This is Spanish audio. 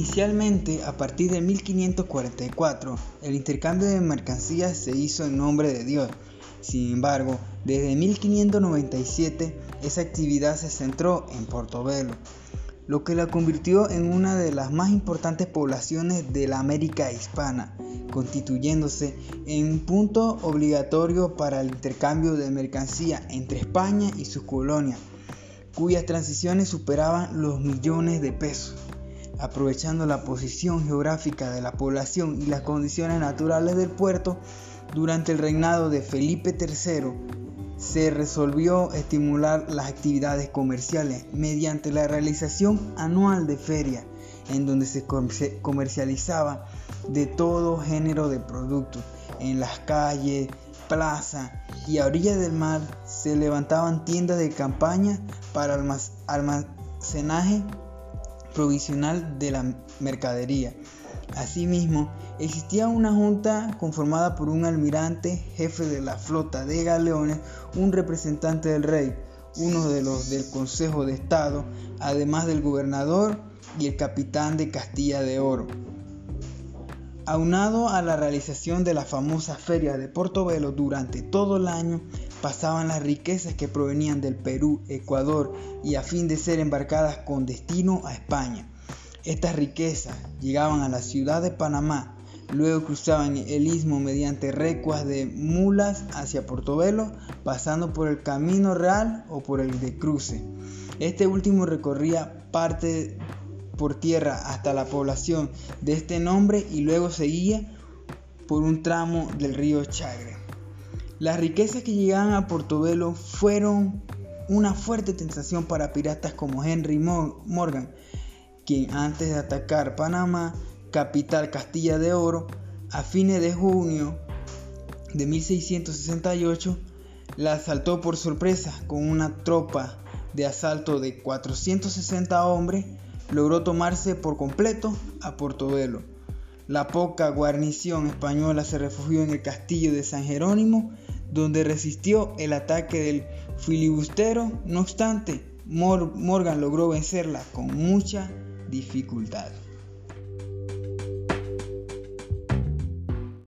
Inicialmente, a partir de 1544, el intercambio de mercancías se hizo en nombre de Dios. Sin embargo, desde 1597 esa actividad se centró en Portobelo, lo que la convirtió en una de las más importantes poblaciones de la América hispana, constituyéndose en un punto obligatorio para el intercambio de mercancía entre España y sus colonias, cuyas transiciones superaban los millones de pesos. Aprovechando la posición geográfica de la población y las condiciones naturales del puerto, durante el reinado de Felipe III se resolvió estimular las actividades comerciales mediante la realización anual de feria, en donde se comercializaba de todo género de productos. En las calles, plazas y a orillas del mar se levantaban tiendas de campaña para almacenaje provisional de la mercadería. Asimismo, existía una junta conformada por un almirante, jefe de la flota de galeones, un representante del rey, uno de los del Consejo de Estado, además del gobernador y el capitán de Castilla de Oro. Aunado a la realización de la famosa feria de Portobelo durante todo el año, pasaban las riquezas que provenían del Perú, Ecuador y a fin de ser embarcadas con destino a España. Estas riquezas llegaban a la ciudad de Panamá, luego cruzaban el istmo mediante recuas de mulas hacia Portobelo, pasando por el Camino Real o por el de Cruce. Este último recorría parte por tierra hasta la población de este nombre y luego seguía por un tramo del río Chagre. Las riquezas que llegaban a Portobelo fueron una fuerte tentación para piratas como Henry Morgan, quien antes de atacar Panamá, capital Castilla de Oro, a fines de junio de 1668, la asaltó por sorpresa con una tropa de asalto de 460 hombres, logró tomarse por completo a Portobelo. La poca guarnición española se refugió en el castillo de San Jerónimo, donde resistió el ataque del filibustero. No obstante, Morgan logró vencerla con mucha dificultad.